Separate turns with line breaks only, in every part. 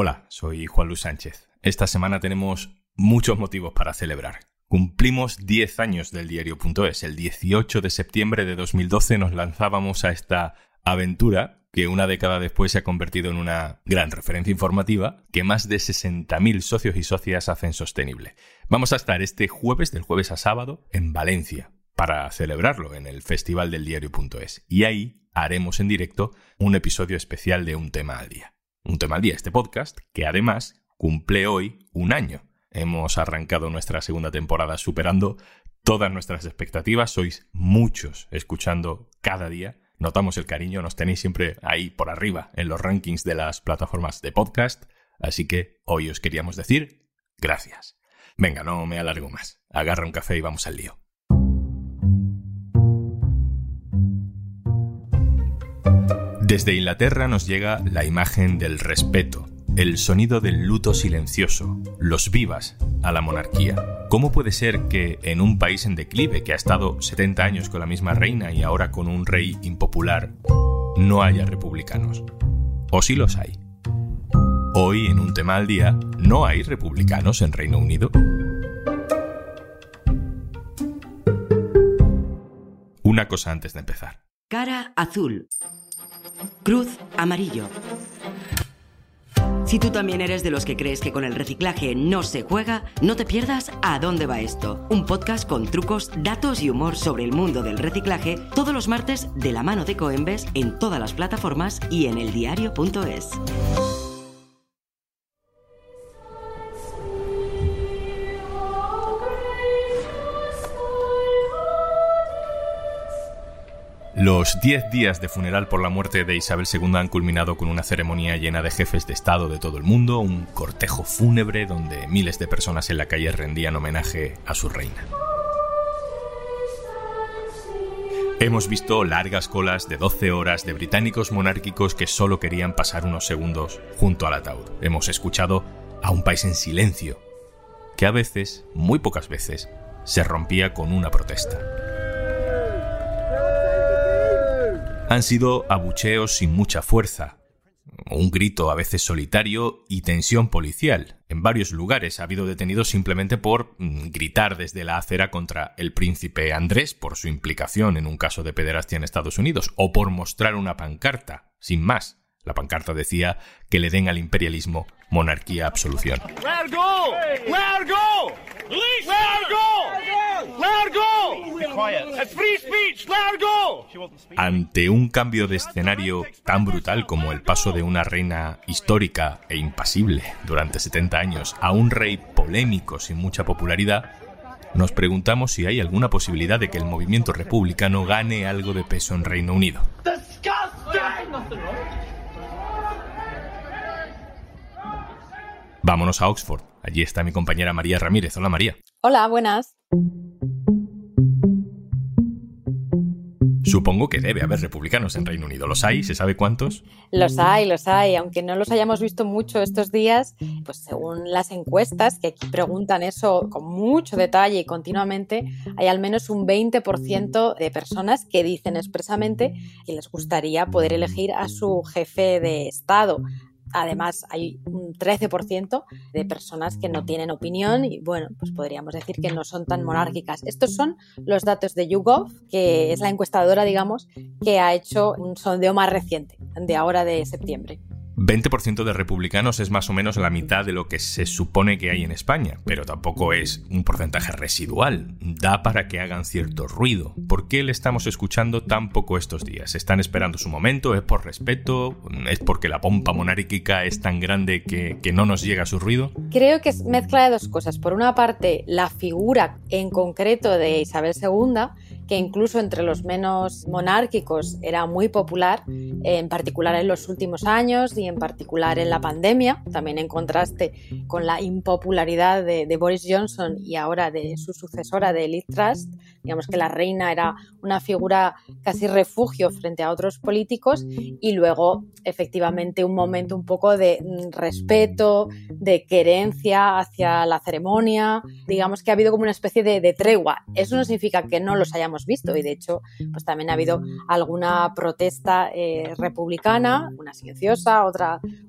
Hola, soy Juan Luis Sánchez. Esta semana tenemos muchos motivos para celebrar. Cumplimos 10 años del diario.es. El 18 de septiembre de 2012 nos lanzábamos a esta aventura que una década después se ha convertido en una gran referencia informativa que más de 60.000 socios y socias hacen sostenible. Vamos a estar este jueves, del jueves a sábado, en Valencia para celebrarlo en el Festival del Diario.es. Y ahí haremos en directo un episodio especial de Un tema al día un tema al día, este podcast, que además cumple hoy un año. Hemos arrancado nuestra segunda temporada superando todas nuestras expectativas. Sois muchos escuchando cada día. Notamos el cariño, nos tenéis siempre ahí por arriba en los rankings de las plataformas de podcast. Así que hoy os queríamos decir gracias. Venga, no me alargo más. Agarra un café y vamos al lío. Desde Inglaterra nos llega la imagen del respeto, el sonido del luto silencioso, los vivas a la monarquía. ¿Cómo puede ser que en un país en declive, que ha estado 70 años con la misma reina y ahora con un rey impopular, no haya republicanos? ¿O sí los hay? Hoy, en un tema al día, ¿no hay republicanos en Reino Unido? Una cosa antes de empezar.
Cara azul. Cruz amarillo. Si tú también eres de los que crees que con el reciclaje no se juega, no te pierdas A dónde va esto, un podcast con trucos, datos y humor sobre el mundo del reciclaje todos los martes de la mano de Coembes en todas las plataformas y en eldiario.es.
Los 10 días de funeral por la muerte de Isabel II han culminado con una ceremonia llena de jefes de Estado de todo el mundo, un cortejo fúnebre donde miles de personas en la calle rendían homenaje a su reina. Hemos visto largas colas de 12 horas de británicos monárquicos que solo querían pasar unos segundos junto al ataúd. Hemos escuchado a un país en silencio, que a veces, muy pocas veces, se rompía con una protesta. Han sido abucheos sin mucha fuerza, un grito a veces solitario y tensión policial. En varios lugares ha habido detenidos simplemente por mm, gritar desde la acera contra el príncipe Andrés por su implicación en un caso de pederastia en Estados Unidos o por mostrar una pancarta, sin más. La pancarta decía que le den al imperialismo monarquía absolución. Ante un cambio de escenario tan brutal como el paso de una reina histórica e impasible durante 70 años a un rey polémico sin mucha popularidad, nos preguntamos si hay alguna posibilidad de que el movimiento republicano gane algo de peso en Reino Unido. Vámonos a Oxford. Allí está mi compañera María Ramírez. Hola María.
Hola, buenas.
Supongo que debe haber republicanos en Reino Unido. ¿Los hay? ¿Se sabe cuántos?
Los hay, los hay. Aunque no los hayamos visto mucho estos días, pues según las encuestas, que aquí preguntan eso con mucho detalle y continuamente, hay al menos un 20% de personas que dicen expresamente que les gustaría poder elegir a su jefe de Estado. Además, hay un 13% de personas que no tienen opinión y, bueno, pues podríamos decir que no son tan monárquicas. Estos son los datos de YouGov, que es la encuestadora, digamos, que ha hecho un sondeo más reciente, de ahora de septiembre.
20% de republicanos es más o menos la mitad de lo que se supone que hay en España, pero tampoco es un porcentaje residual. Da para que hagan cierto ruido. ¿Por qué le estamos escuchando tan poco estos días? ¿Están esperando su momento? ¿Es por respeto? ¿Es porque la pompa monárquica es tan grande que, que no nos llega su ruido?
Creo que es mezcla de dos cosas. Por una parte, la figura en concreto de Isabel II que incluso entre los menos monárquicos era muy popular, en particular en los últimos años y en particular en la pandemia, también en contraste con la impopularidad de, Boris Johnson y ahora de su sucesora de Liz Truss. Digamos que la reina era una figura casi refugio frente a otros políticos y luego efectivamente un momento un poco de mm, respeto, de querencia hacia la ceremonia. Digamos que ha habido como una especie de, de tregua. Eso no significa que no los hayamos visto y de hecho pues también ha habido alguna protesta eh, republicana, una silenciosa, otra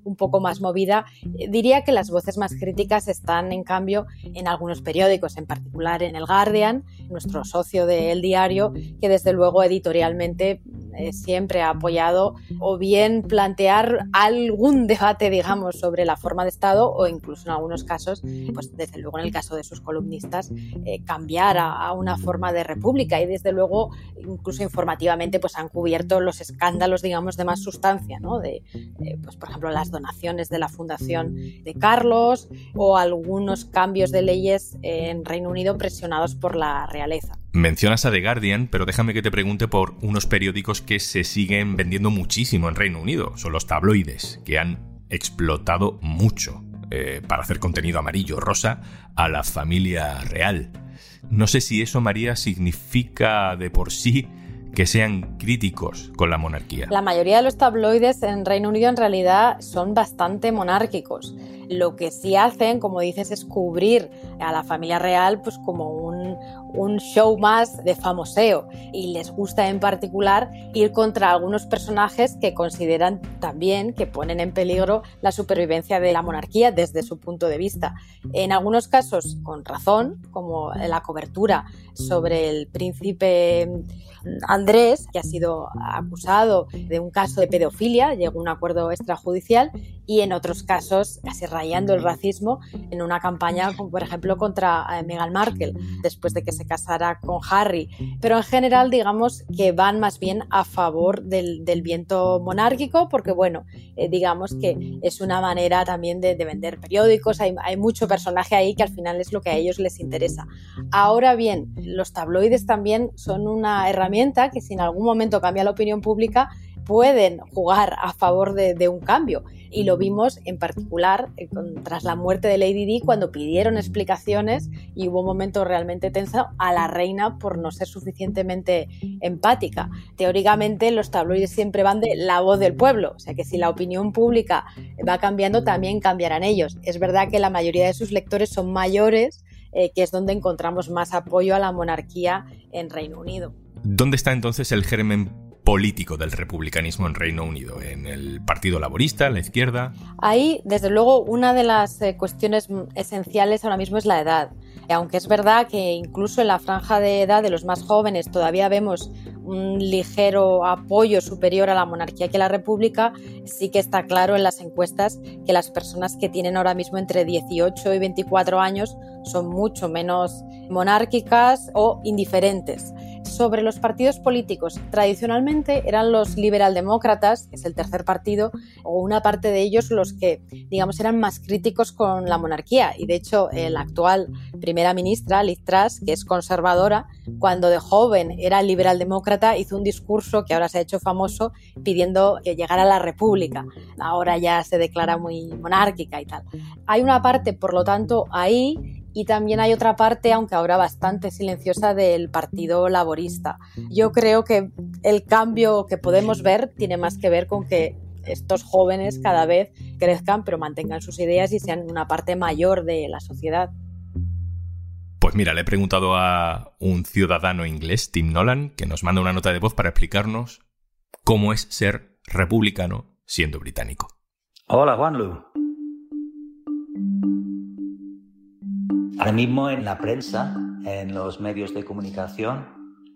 un poco más movida. diría que las voces más críticas están en cambio en algunos periódicos, en particular en el Guardian, nuestro socio del diario, que desde luego editorialmente eh, siempre ha apoyado o bien plantear algún debate, digamos, sobre la forma de Estado o incluso en algunos casos, pues desde luego en el caso de sus columnistas, eh, cambiar a, una forma de república y desde luego incluso informativamente pues han cubierto los escándalos, digamos, de más sustancia, ¿no? De, eh, pues por ejemplo, las donaciones de la Fundación de Carlos o algunos cambios de leyes en Reino Unido presionados por la realeza.
Mencionas a The Guardian, pero déjame que te pregunte por unos periódicos que se siguen vendiendo muchísimo en Reino Unido. Son los tabloides, que han explotado mucho eh, para hacer contenido amarillo rosa a la familia real. No sé si eso, María, significa de por sí que sean críticos con la monarquía.
La mayoría de los tabloides en Reino Unido en realidad son bastante monárquicos. Lo que sí hacen, como dices, es cubrir a la familia real pues como un, show más de famoseo y les gusta en particular ir contra algunos personajes que consideran también que ponen en peligro la supervivencia de la monarquía desde su punto de vista. En algunos casos con razón, como la cobertura sobre el príncipe Andrés, que ha sido acusado de un caso de pedofilia, llegó a un acuerdo extrajudicial, y en otros casos casi rayando el racismo en una campaña, por ejemplo contra eh, Meghan Markle, después de que se casara con Harry. Pero en general, digamos que van más bien a favor del, viento monárquico, porque bueno, eh, digamos que es una manera también de, vender periódicos, hay, hay mucho personaje ahí que al final es lo que a ellos les interesa. Ahora bien, los tabloides también son una herramienta que si en algún momento cambia la opinión pública, pueden jugar a favor de, un cambio. Y lo vimos en particular eh, tras la muerte de Lady Di cuando pidieron explicaciones y hubo un momento realmente tenso a la reina por no ser suficientemente empática. Teóricamente los tabloides siempre van de la voz del pueblo, o sea que si la opinión pública va cambiando también cambiarán ellos. Es verdad que la mayoría de sus lectores son mayores, eh, que es donde encontramos más apoyo a la monarquía en Reino Unido.
¿Dónde está entonces el germen político del republicanismo en Reino Unido, en el Partido Laborista, en la izquierda.
Ahí, desde luego, una de las eh, cuestiones esenciales ahora mismo es la edad. Aunque es verdad que incluso en la franja de edad de los más jóvenes todavía vemos un ligero apoyo superior a la monarquía que a la república, sí que está claro en las encuestas que las personas que tienen ahora mismo entre 18 y 24 años son mucho menos monárquicas o indiferentes sobre los partidos políticos. Tradicionalmente eran los liberaldemócratas, que es el tercer partido, o una parte de ellos los que, digamos, eran más críticos con la monarquía. Y de hecho, el actual primera ministra, Liz Truss, que es conservadora, cuando de joven era liberaldemócrata, hizo un discurso que ahora se ha hecho famoso pidiendo que llegara la república. Ahora ya se declara muy monárquica y tal. Hay una parte, por lo tanto, ahí y también hay otra parte, aunque ahora bastante silenciosa, del Partido Laborista. Yo creo que el cambio que podemos ver tiene más que ver con que estos jóvenes cada vez crezcan, pero mantengan sus ideas y sean una parte mayor de la sociedad.
Pues mira, le he preguntado a un ciudadano inglés, Tim Nolan, que nos manda una nota de voz para explicarnos cómo es ser republicano siendo británico.
Hola, Juanlu. Ahora mismo en la prensa, en los medios de comunicación,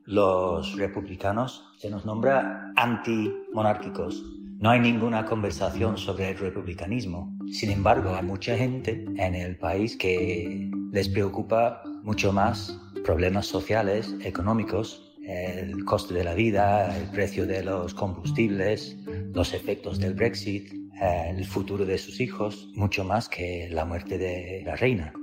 los republicanos se nos nombra antimonárquicos. No hay ninguna conversación sobre el republicanismo. Sin embargo, hay mucha gente en el país que les preocupa mucho más problemas sociales, económicos, el coste de la vida, el precio de los combustibles, los efectos del Brexit, el futuro de sus hijos, mucho más que la muerte de la reina.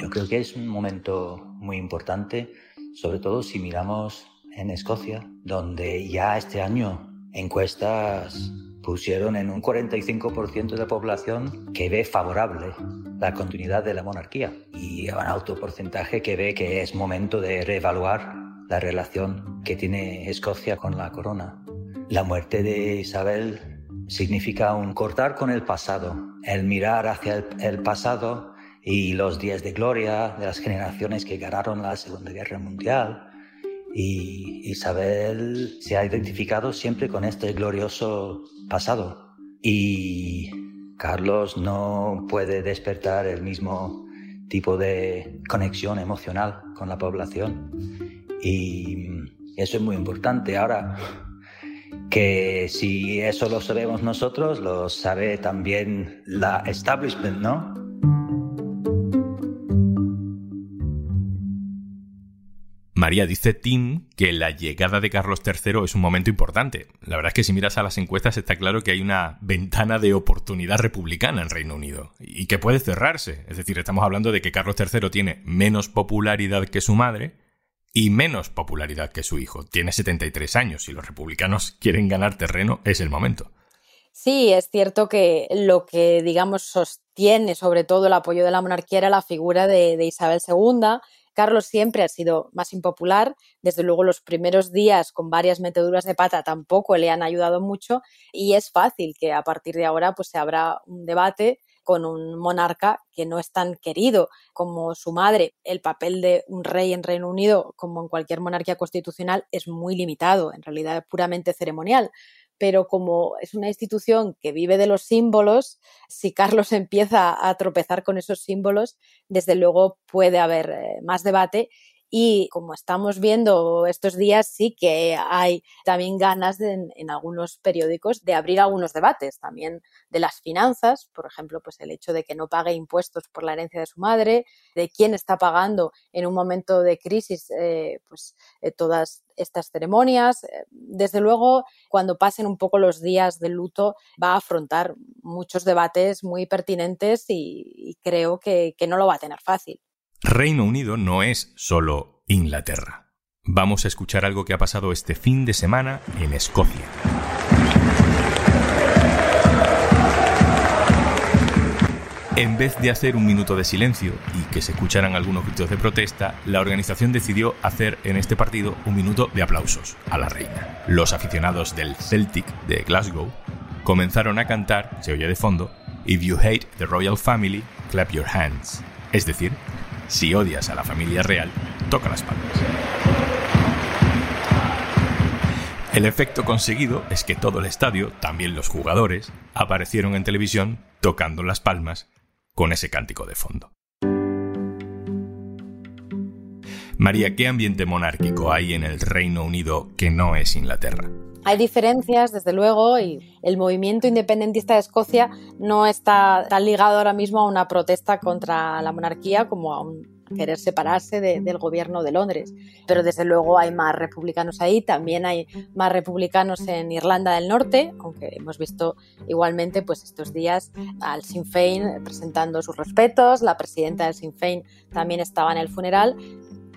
Yo creo que es un momento muy importante, sobre todo si miramos en Escocia, donde ya este año encuestas pusieron en un 45% de la población que ve favorable la continuidad de la monarquía y un alto porcentaje que ve que es momento de reevaluar la relación que tiene Escocia con la corona. La muerte de Isabel significa un cortar con el pasado, el mirar hacia el, pasado y los días de gloria de las generaciones que ganaron la Segunda Guerra Mundial Y Isabel se ha identificado siempre con este glorioso pasado. Y Carlos no puede despertar el mismo tipo de conexión emocional con la población. Y eso es muy importante. Ahora, que si eso lo sabemos nosotros, lo sabe también la establishment, ¿no?
María dice Tim que la llegada de Carlos III es un momento importante. La verdad es que si miras a las encuestas está claro que hay una ventana de oportunidad republicana en Reino Unido y que puede cerrarse. Es decir, estamos hablando de que Carlos III tiene menos popularidad que su madre y menos popularidad que su hijo. Tiene 73 años y los republicanos quieren ganar terreno, es el momento.
Sí, es cierto que lo que, digamos, sostiene sobre todo el apoyo de la monarquía era la figura de, de Isabel II Carlos siempre ha sido más impopular, desde luego los primeros días con varias meteduras de pata tampoco le han ayudado mucho. Y es fácil que a partir de ahora pues se abra un debate con un monarca que no es tan querido como su madre. El papel de un rey en Reino Unido, como en cualquier monarquía constitucional, es muy limitado, en realidad es puramente ceremonial pero como es una institución que vive de los símbolos, si Carlos empieza a tropezar con esos símbolos, desde luego puede haber eh, más debate y como estamos viendo estos días, sí que hay también ganas en, algunos periódicos de abrir algunos debates también de las finanzas, por ejemplo, pues el hecho de que no pague impuestos por la herencia de su madre, de quién está pagando en un momento de crisis eh, pues, eh, todas estas ceremonias. Desde luego, cuando pasen un poco los días de luto, va a afrontar muchos debates muy pertinentes y, creo que no lo va a tener fácil.
Reino Unido no es solo Inglaterra. Vamos a escuchar algo que ha pasado este fin de semana en Escocia. En vez de hacer un minuto de silencio y que se escucharan algunos gritos de protesta, la organización decidió hacer en este partido un minuto de aplausos a la reina. Los aficionados del Celtic de Glasgow comenzaron a cantar, se oye de fondo, If you hate the royal family, clap your hands. Es decir, si odias a la familia real, toca las palmas. El efecto conseguido es que todo el estadio, también los jugadores, aparecieron en televisión tocando las palmas con ese cántico de fondo. María, ¿qué ambiente monárquico hay en el Reino Unido que no es Inglaterra?
Hay diferencias, desde luego, y el movimiento independentista de Escocia no está tan ligado ahora mismo a una protesta contra la monarquía como a un querer separarse del gobierno de Londres. Pero desde luego hay más republicanos ahí, también hay más republicanos en Irlanda del Norte, aunque hemos visto igualmente pues estos días al Sinn Féin presentando sus respetos, la presidenta del Sinn Féin también estaba en el funeral,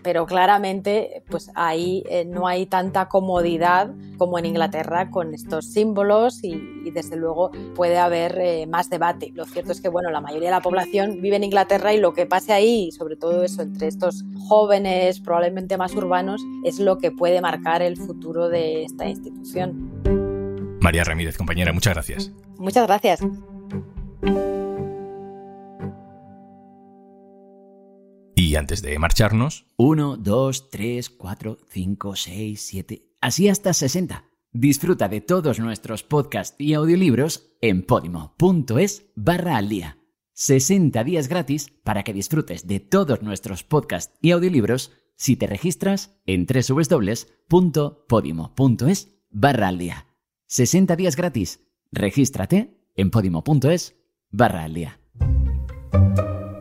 pero claramente pues ahí eh, no hay tanta comodidad como en Inglaterra con estos símbolos y, desde luego puede haber eh, más debate. Lo cierto es que bueno, la mayoría de la población vive en Inglaterra y lo que pase ahí, sobre todo eso entre estos jóvenes probablemente más urbanos, es lo que puede marcar el futuro de esta institución.
María Ramírez, compañera, muchas gracias.
Muchas gracias.
Y antes de marcharnos...
1, 2, 3, 4, 5, 6, 7... Así hasta 60. Disfruta de todos nuestros podcasts y audiolibros en podimo.es barra al día. 60 días gratis para que disfrutes de todos nuestros podcasts y audiolibros si te registras en www.podimo.es barra al día. 60 días gratis. Regístrate en podimo.es barra al día.